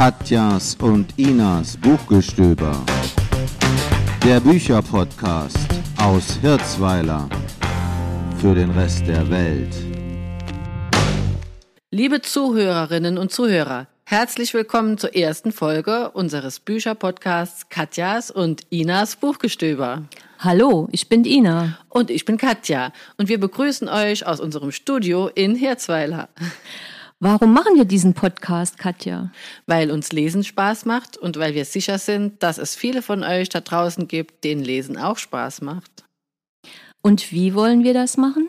Katjas und Inas Buchgestöber. Der Bücherpodcast aus Hirzweiler für den Rest der Welt. Liebe Zuhörerinnen und Zuhörer, herzlich willkommen zur ersten Folge unseres Bücherpodcasts Katjas und Inas Buchgestöber. Hallo, ich bin Ina. Und ich bin Katja und wir begrüßen euch aus unserem Studio in Hirzweiler. Warum machen wir diesen Podcast, Katja? Weil uns Lesen Spaß macht und weil wir sicher sind, dass es viele von euch da draußen gibt, denen Lesen auch Spaß macht. Und wie wollen wir das machen?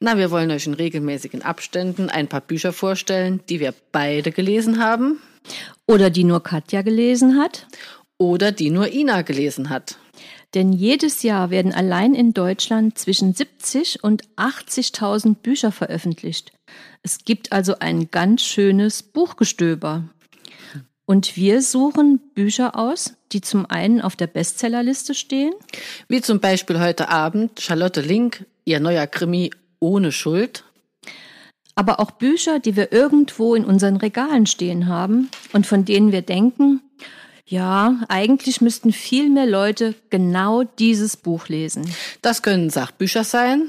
Na, wir wollen euch in regelmäßigen Abständen ein paar Bücher vorstellen, die wir beide gelesen haben. Oder die nur Katja gelesen hat. Oder die nur Ina gelesen hat. Denn jedes Jahr werden allein in Deutschland zwischen 70 und 80.000 Bücher veröffentlicht. Es gibt also ein ganz schönes Buchgestöber. Und wir suchen Bücher aus, die zum einen auf der Bestsellerliste stehen. Wie zum Beispiel heute Abend Charlotte Link, ihr neuer Krimi ohne Schuld. Aber auch Bücher, die wir irgendwo in unseren Regalen stehen haben und von denen wir denken, ja, eigentlich müssten viel mehr Leute genau dieses Buch lesen. Das können Sachbücher sein,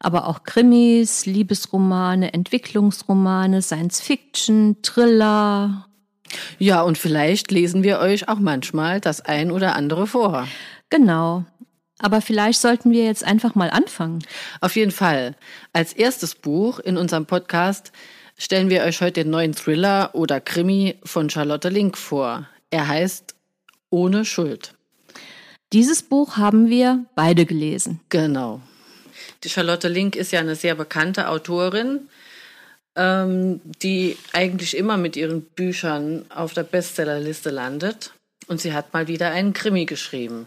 aber auch Krimis, Liebesromane, Entwicklungsromane, Science Fiction, Thriller. Ja, und vielleicht lesen wir euch auch manchmal das ein oder andere vor. Genau. Aber vielleicht sollten wir jetzt einfach mal anfangen. Auf jeden Fall. Als erstes Buch in unserem Podcast stellen wir euch heute den neuen Thriller oder Krimi von Charlotte Link vor. Er heißt Ohne Schuld. Dieses Buch haben wir beide gelesen. Genau. Die Charlotte Link ist ja eine sehr bekannte Autorin, ähm, die eigentlich immer mit ihren Büchern auf der Bestsellerliste landet. Und sie hat mal wieder einen Krimi geschrieben.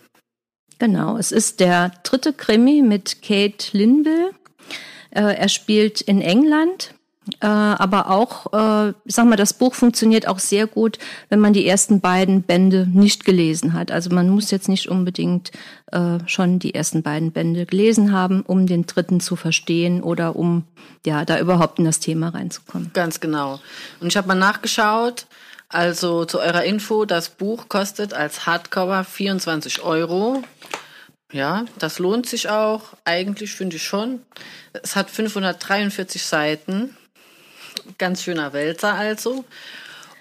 Genau, es ist der dritte Krimi mit Kate Linville. Äh, er spielt in England äh, aber auch, äh, ich sag mal, das Buch funktioniert auch sehr gut, wenn man die ersten beiden Bände nicht gelesen hat. Also man muss jetzt nicht unbedingt äh, schon die ersten beiden Bände gelesen haben, um den dritten zu verstehen oder um ja da überhaupt in das Thema reinzukommen. Ganz genau. Und ich habe mal nachgeschaut. Also zu eurer Info, das Buch kostet als Hardcover 24 Euro. Ja, das lohnt sich auch. Eigentlich finde ich schon. Es hat 543 Seiten ganz schöner Wälzer also.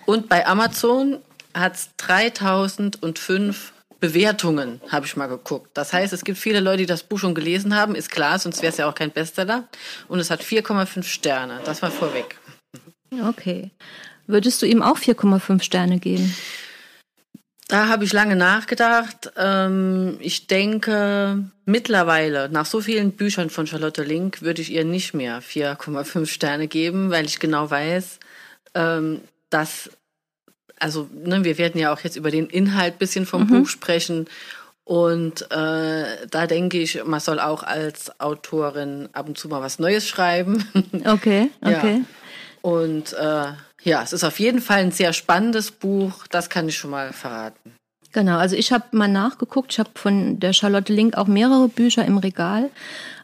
Und bei Amazon hat es 3005 Bewertungen, habe ich mal geguckt. Das heißt, es gibt viele Leute, die das Buch schon gelesen haben, ist klar, sonst wäre es ja auch kein Bestseller. Und es hat 4,5 Sterne. Das war vorweg. Okay. Würdest du ihm auch 4,5 Sterne geben? Da habe ich lange nachgedacht. Ähm, ich denke, mittlerweile, nach so vielen Büchern von Charlotte Link, würde ich ihr nicht mehr 4,5 Sterne geben, weil ich genau weiß, ähm, dass, also ne, wir werden ja auch jetzt über den Inhalt bisschen vom mhm. Buch sprechen. Und äh, da denke ich, man soll auch als Autorin ab und zu mal was Neues schreiben. Okay, okay. Ja. Und äh, ja, es ist auf jeden Fall ein sehr spannendes Buch, das kann ich schon mal verraten. Genau, also ich habe mal nachgeguckt, ich habe von der Charlotte Link auch mehrere Bücher im Regal,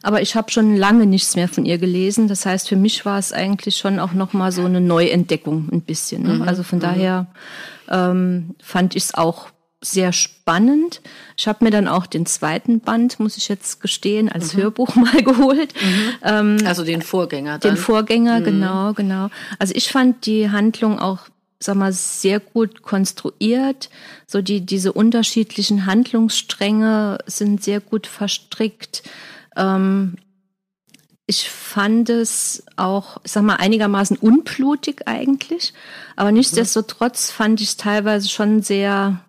aber ich habe schon lange nichts mehr von ihr gelesen. Das heißt, für mich war es eigentlich schon auch noch mal so eine Neuentdeckung ein bisschen. Ne? Mhm, also von mhm. daher ähm, fand ich es auch sehr spannend. Ich habe mir dann auch den zweiten Band, muss ich jetzt gestehen, als mhm. Hörbuch mal geholt. Mhm. Ähm, also den Vorgänger. Dann. Den Vorgänger, mhm. genau, genau. Also ich fand die Handlung auch sag mal, sehr gut konstruiert. So die, diese unterschiedlichen Handlungsstränge sind sehr gut verstrickt. Ähm, ich fand es auch, ich sag mal, einigermaßen unblutig eigentlich. Aber nichtsdestotrotz fand ich es teilweise schon sehr,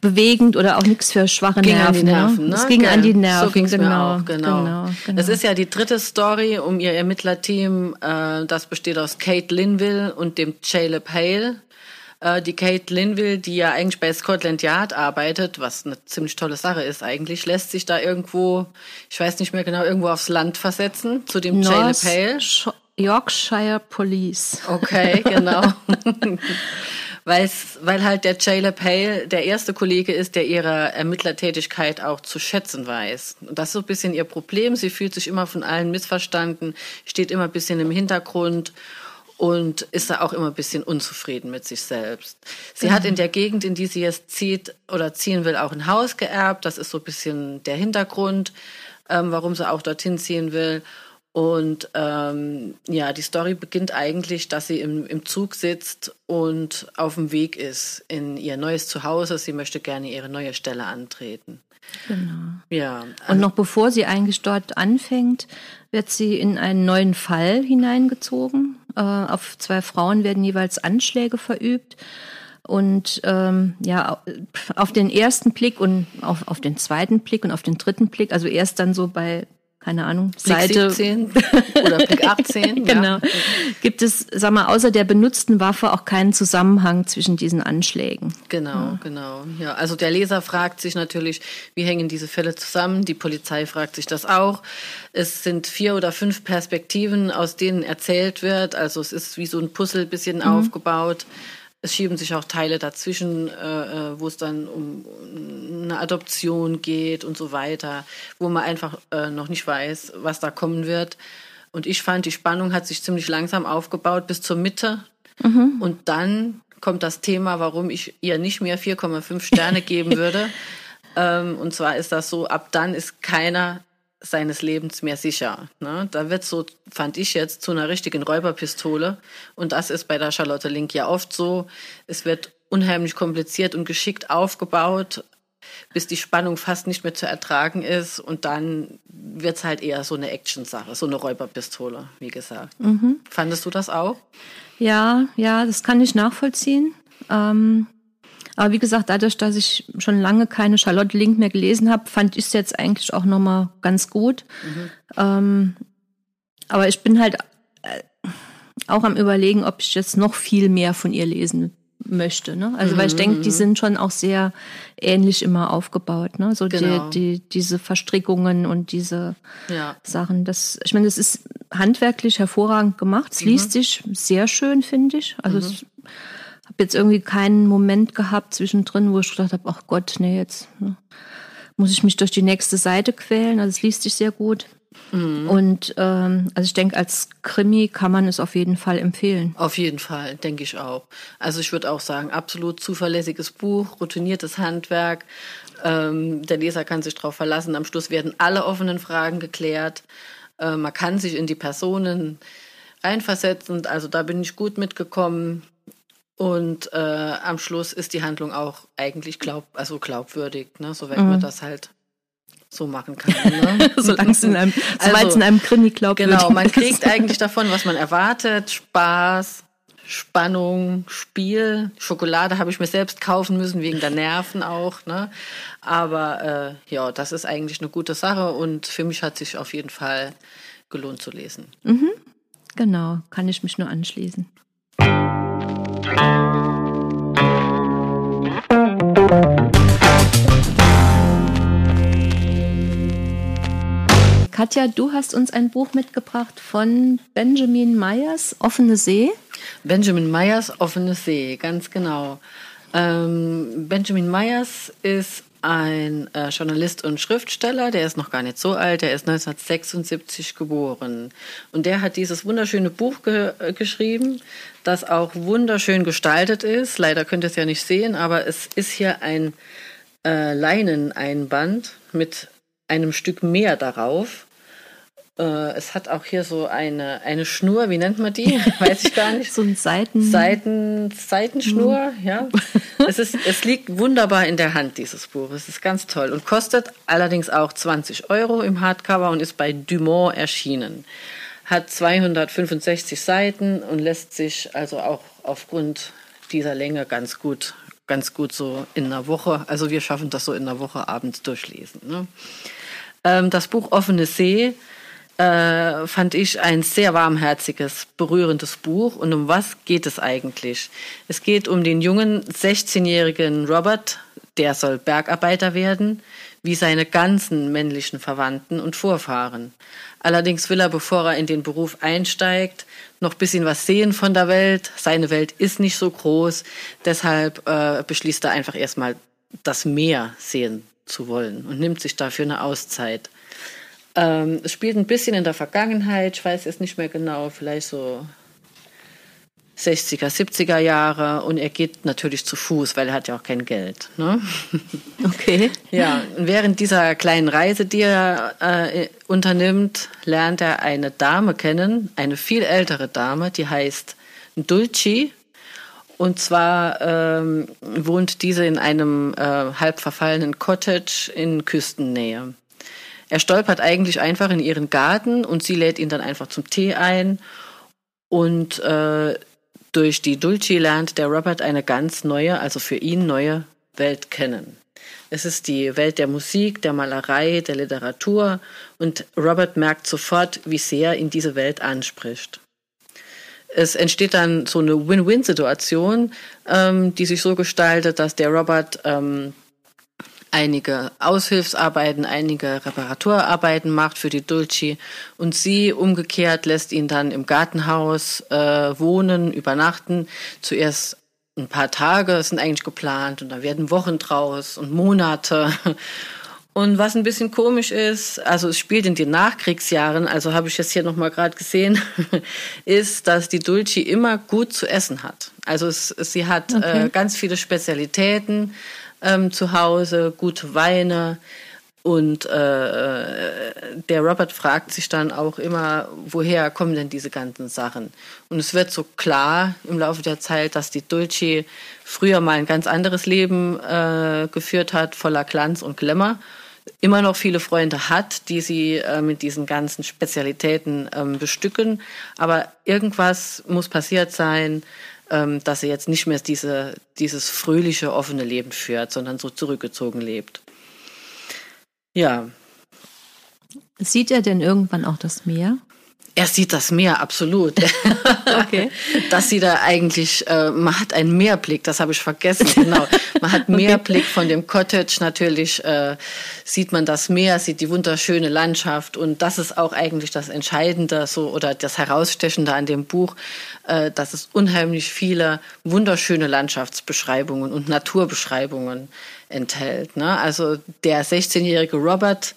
bewegend oder auch nichts für schwache ging Nerven. An die Nerven ne? Es ging an die Nerven. So ging es genau, mir auch, genau. genau, genau. Das ist ja die dritte Story um ihr Ermittlerteam. Äh, das besteht aus Kate Linville und dem Caleb Hale. Äh, die Kate Linville, die ja eigentlich bei Scotland Yard arbeitet, was eine ziemlich tolle Sache ist eigentlich, lässt sich da irgendwo, ich weiß nicht mehr genau, irgendwo aufs Land versetzen zu dem Caleb Hale. Yorkshire Police. Okay, genau. Weil's, weil halt der Caleb Hale der erste Kollege ist, der ihre Ermittlertätigkeit auch zu schätzen weiß. Und das ist so ein bisschen ihr Problem. Sie fühlt sich immer von allen missverstanden, steht immer ein bisschen im Hintergrund. und ist da auch immer ein bisschen unzufrieden mit sich selbst. Sie mhm. hat in der Gegend, in die sie jetzt zieht oder ziehen will, auch ein Haus geerbt. Das ist so ein bisschen der Hintergrund, ähm, warum sie auch dorthin ziehen will. Und ähm, ja, die Story beginnt eigentlich, dass sie im, im Zug sitzt und auf dem Weg ist in ihr neues Zuhause. Sie möchte gerne ihre neue Stelle antreten. Genau. Ja. Und noch bevor sie eigentlich dort anfängt, wird sie in einen neuen Fall hineingezogen. Äh, auf zwei Frauen werden jeweils Anschläge verübt. Und ähm, ja, auf den ersten Blick und auf, auf den zweiten Blick und auf den dritten Blick, also erst dann so bei keine Ahnung, Blick Seite 17 oder Blick 18. genau. Ja. Gibt es, sag mal, außer der benutzten Waffe auch keinen Zusammenhang zwischen diesen Anschlägen? Genau, ja. genau. Ja, also der Leser fragt sich natürlich, wie hängen diese Fälle zusammen? Die Polizei fragt sich das auch. Es sind vier oder fünf Perspektiven, aus denen erzählt wird. Also es ist wie so ein Puzzle bisschen mhm. aufgebaut. Es schieben sich auch Teile dazwischen, äh, äh, wo es dann um eine Adoption geht und so weiter, wo man einfach äh, noch nicht weiß, was da kommen wird. Und ich fand, die Spannung hat sich ziemlich langsam aufgebaut bis zur Mitte. Mhm. Und dann kommt das Thema, warum ich ihr nicht mehr 4,5 Sterne geben würde. ähm, und zwar ist das so, ab dann ist keiner seines Lebens mehr sicher. Ne? Da wird so, fand ich jetzt, zu einer richtigen Räuberpistole. Und das ist bei der Charlotte Link ja oft so. Es wird unheimlich kompliziert und geschickt aufgebaut, bis die Spannung fast nicht mehr zu ertragen ist. Und dann wird es halt eher so eine Action-Sache, so eine Räuberpistole, wie gesagt. Mhm. Fandest du das auch? Ja, ja, das kann ich nachvollziehen. Ähm, aber wie gesagt, dadurch, dass ich schon lange keine Charlotte Link mehr gelesen habe, fand ich es jetzt eigentlich auch nochmal ganz gut. Mhm. Ähm, aber ich bin halt äh, auch am überlegen, ob ich jetzt noch viel mehr von ihr lesen möchte. Ne? Also mhm. weil ich denke, die mhm. sind schon auch sehr ähnlich immer aufgebaut. Ne? So genau. die, die, diese Verstrickungen und diese ja. Sachen. Das, ich meine, das ist handwerklich hervorragend gemacht. Es mhm. liest sich sehr schön, finde ich. Also mhm. es habe jetzt irgendwie keinen Moment gehabt zwischendrin, wo ich gedacht habe, ach Gott, nee, jetzt ne, muss ich mich durch die nächste Seite quälen. Also es liest sich sehr gut. Mhm. Und ähm, also ich denke, als Krimi kann man es auf jeden Fall empfehlen. Auf jeden Fall, denke ich auch. Also ich würde auch sagen, absolut zuverlässiges Buch, routiniertes Handwerk. Ähm, der Leser kann sich darauf verlassen. Am Schluss werden alle offenen Fragen geklärt. Äh, man kann sich in die Personen reinversetzen. Also da bin ich gut mitgekommen. Und äh, am Schluss ist die Handlung auch eigentlich glaub, also glaubwürdig, ne? so wenn mhm. man das halt so machen kann. Ne? Solange es in einem, also, in einem Krimi glaubwürdig Genau, man kriegt eigentlich davon, was man erwartet. Spaß, Spannung, Spiel. Schokolade habe ich mir selbst kaufen müssen, wegen der Nerven auch. Ne? Aber äh, ja, das ist eigentlich eine gute Sache und für mich hat sich auf jeden Fall gelohnt zu lesen. Mhm. Genau, kann ich mich nur anschließen. Katja, du hast uns ein Buch mitgebracht von Benjamin Meyers, Offene See. Benjamin Meyers, Offene See, ganz genau. Ähm, Benjamin Meyers ist ein äh, Journalist und Schriftsteller, der ist noch gar nicht so alt, der ist 1976 geboren. Und der hat dieses wunderschöne Buch ge äh, geschrieben, das auch wunderschön gestaltet ist. Leider könnt ihr es ja nicht sehen, aber es ist hier ein äh, Leineneinband mit einem Stück Meer darauf. Äh, es hat auch hier so eine, eine Schnur, wie nennt man die? Weiß ich gar nicht. so ein Seiten... Seiten, Seitenschnur, mhm. ja. Es, ist, es liegt wunderbar in der Hand, dieses Buch. Es ist ganz toll und kostet allerdings auch 20 Euro im Hardcover und ist bei Dumont erschienen. Hat 265 Seiten und lässt sich also auch aufgrund dieser Länge ganz gut, ganz gut so in einer Woche, also wir schaffen das so in einer Woche abends durchlesen. Ne? Ähm, das Buch Offene See äh, fand ich ein sehr warmherziges, berührendes Buch. Und um was geht es eigentlich? Es geht um den jungen 16-jährigen Robert, der soll Bergarbeiter werden, wie seine ganzen männlichen Verwandten und Vorfahren. Allerdings will er, bevor er in den Beruf einsteigt, noch ein bisschen was sehen von der Welt. Seine Welt ist nicht so groß, deshalb äh, beschließt er einfach erstmal das Meer sehen zu wollen und nimmt sich dafür eine Auszeit. Ähm, es spielt ein bisschen in der Vergangenheit, ich weiß jetzt nicht mehr genau, vielleicht so 60er, 70er Jahre und er geht natürlich zu Fuß, weil er hat ja auch kein Geld. Ne? Okay. Ja, und während dieser kleinen Reise, die er äh, unternimmt, lernt er eine Dame kennen, eine viel ältere Dame, die heißt Dulci. Und zwar ähm, wohnt diese in einem äh, halb verfallenen Cottage in Küstennähe. Er stolpert eigentlich einfach in ihren Garten und sie lädt ihn dann einfach zum Tee ein. Und äh, durch die Dulci lernt der Robert eine ganz neue, also für ihn neue Welt kennen. Es ist die Welt der Musik, der Malerei, der Literatur und Robert merkt sofort, wie sehr ihn diese Welt anspricht. Es entsteht dann so eine Win-Win-Situation, ähm, die sich so gestaltet, dass der Robert ähm, einige Aushilfsarbeiten, einige Reparaturarbeiten macht für die Dulci und sie umgekehrt lässt ihn dann im Gartenhaus äh, wohnen, übernachten. Zuerst ein paar Tage sind eigentlich geplant und da werden Wochen draus und Monate. Und was ein bisschen komisch ist, also es spielt in den Nachkriegsjahren, also habe ich jetzt hier nochmal gerade gesehen, ist, dass die Dulci immer gut zu essen hat. Also es, sie hat okay. äh, ganz viele Spezialitäten ähm, zu Hause, gute Weine. Und äh, der Robert fragt sich dann auch immer, woher kommen denn diese ganzen Sachen? Und es wird so klar im Laufe der Zeit, dass die Dulce früher mal ein ganz anderes Leben äh, geführt hat, voller Glanz und Glamour. Immer noch viele Freunde hat, die sie äh, mit diesen ganzen Spezialitäten ähm, bestücken. Aber irgendwas muss passiert sein, dass er jetzt nicht mehr diese, dieses fröhliche, offene Leben führt, sondern so zurückgezogen lebt. Ja. Sieht er denn irgendwann auch das Meer? Er sieht das Meer, absolut. okay. Das sieht er eigentlich, äh, man hat einen Meerblick, das habe ich vergessen, genau. Man hat Meerblick von dem Cottage, natürlich äh, sieht man das Meer, sieht die wunderschöne Landschaft und das ist auch eigentlich das Entscheidende so oder das Herausstechende an dem Buch, äh, dass es unheimlich viele wunderschöne Landschaftsbeschreibungen und Naturbeschreibungen enthält. Ne? Also der 16-jährige Robert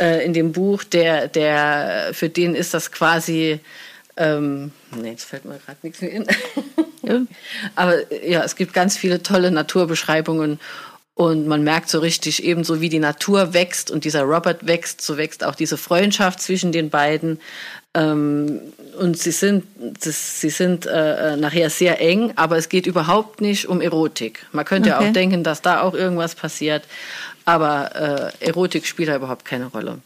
äh, in dem Buch, der, der, für den ist das quasi, ähm, nee, jetzt fällt mir gerade nichts mehr in. Aber ja, es gibt ganz viele tolle Naturbeschreibungen und man merkt so richtig, ebenso wie die Natur wächst und dieser Robert wächst, so wächst auch diese Freundschaft zwischen den beiden. Ähm, und sie sind, sie sind äh, nachher sehr eng, aber es geht überhaupt nicht um Erotik. Man könnte okay. ja auch denken, dass da auch irgendwas passiert aber äh, Erotik spielt da überhaupt keine Rolle.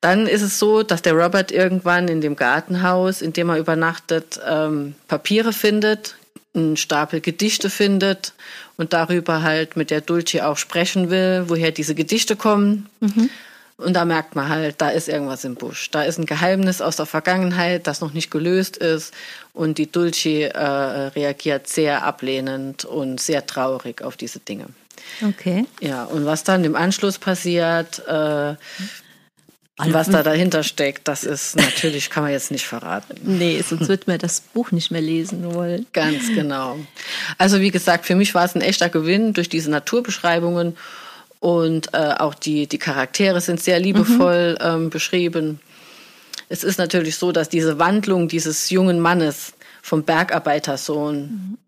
Dann ist es so, dass der Robert irgendwann in dem Gartenhaus, in dem er übernachtet, ähm, Papiere findet, einen Stapel Gedichte findet und darüber halt mit der Dulce auch sprechen will, woher diese Gedichte kommen. Mhm. Und da merkt man halt, da ist irgendwas im Busch. Da ist ein Geheimnis aus der Vergangenheit, das noch nicht gelöst ist. Und die Dulce äh, reagiert sehr ablehnend und sehr traurig auf diese Dinge. Okay. Ja, und was dann im Anschluss passiert, äh, was da dahinter steckt, das ist natürlich, kann man jetzt nicht verraten. Nee, sonst wird man das Buch nicht mehr lesen wollen. Ganz genau. Also wie gesagt, für mich war es ein echter Gewinn durch diese Naturbeschreibungen und äh, auch die, die Charaktere sind sehr liebevoll mhm. ähm, beschrieben. Es ist natürlich so, dass diese Wandlung dieses jungen Mannes vom Bergarbeitersohn mhm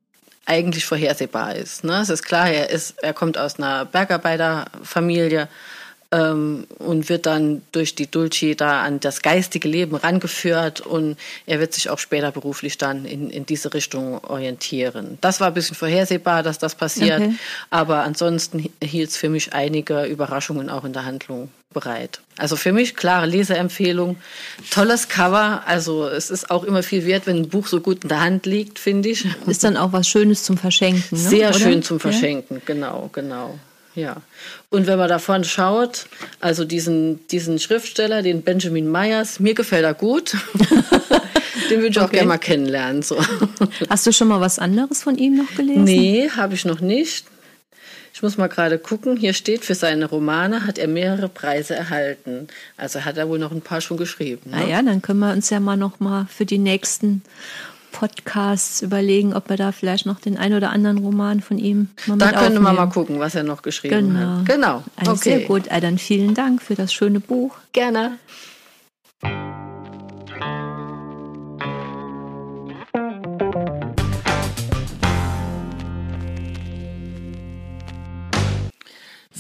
eigentlich vorhersehbar ist. Ne? Es ist klar, er, ist, er kommt aus einer Bergarbeiterfamilie ähm, und wird dann durch die Dulci da an das geistige Leben rangeführt und er wird sich auch später beruflich dann in, in diese Richtung orientieren. Das war ein bisschen vorhersehbar, dass das passiert, okay. aber ansonsten hielt es für mich einige Überraschungen auch in der Handlung bereit. Also für mich klare Leseempfehlung, tolles Cover. Also es ist auch immer viel wert, wenn ein Buch so gut in der Hand liegt, finde ich. Ist dann auch was Schönes zum Verschenken. Ne? Sehr Oder? schön zum Verschenken, ja? genau, genau. Ja. Und wenn man davon schaut, also diesen, diesen Schriftsteller, den Benjamin Myers, mir gefällt er gut. den würde ich okay. auch gerne mal kennenlernen. So. Hast du schon mal was anderes von ihm noch gelesen? Nee, habe ich noch nicht. Ich muss mal gerade gucken. Hier steht, für seine Romane hat er mehrere Preise erhalten. Also hat er wohl noch ein paar schon geschrieben. Ne? Na ja, dann können wir uns ja mal noch mal für die nächsten Podcasts überlegen, ob wir da vielleicht noch den ein oder anderen Roman von ihm mal Da können wir mal gucken, was er noch geschrieben genau. hat. Genau. Also okay. Sehr gut. Äh, dann vielen Dank für das schöne Buch. Gerne.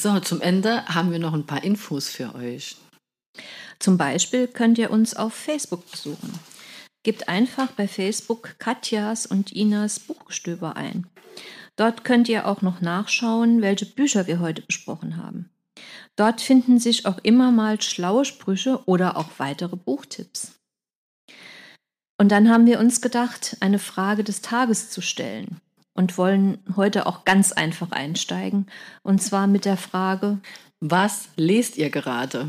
So, zum Ende haben wir noch ein paar Infos für euch. Zum Beispiel könnt ihr uns auf Facebook besuchen. Gebt einfach bei Facebook Katjas und Inas Buchgestöber ein. Dort könnt ihr auch noch nachschauen, welche Bücher wir heute besprochen haben. Dort finden sich auch immer mal schlaue Sprüche oder auch weitere Buchtipps. Und dann haben wir uns gedacht, eine Frage des Tages zu stellen und wollen heute auch ganz einfach einsteigen. Und zwar mit der Frage, was lest ihr gerade?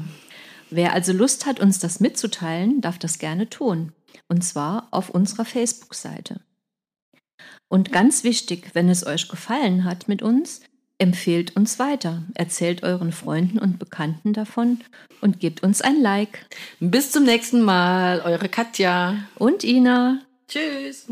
Wer also Lust hat, uns das mitzuteilen, darf das gerne tun. Und zwar auf unserer Facebook-Seite. Und ganz wichtig, wenn es euch gefallen hat mit uns, empfehlt uns weiter, erzählt euren Freunden und Bekannten davon und gebt uns ein Like. Bis zum nächsten Mal, eure Katja und Ina. Tschüss.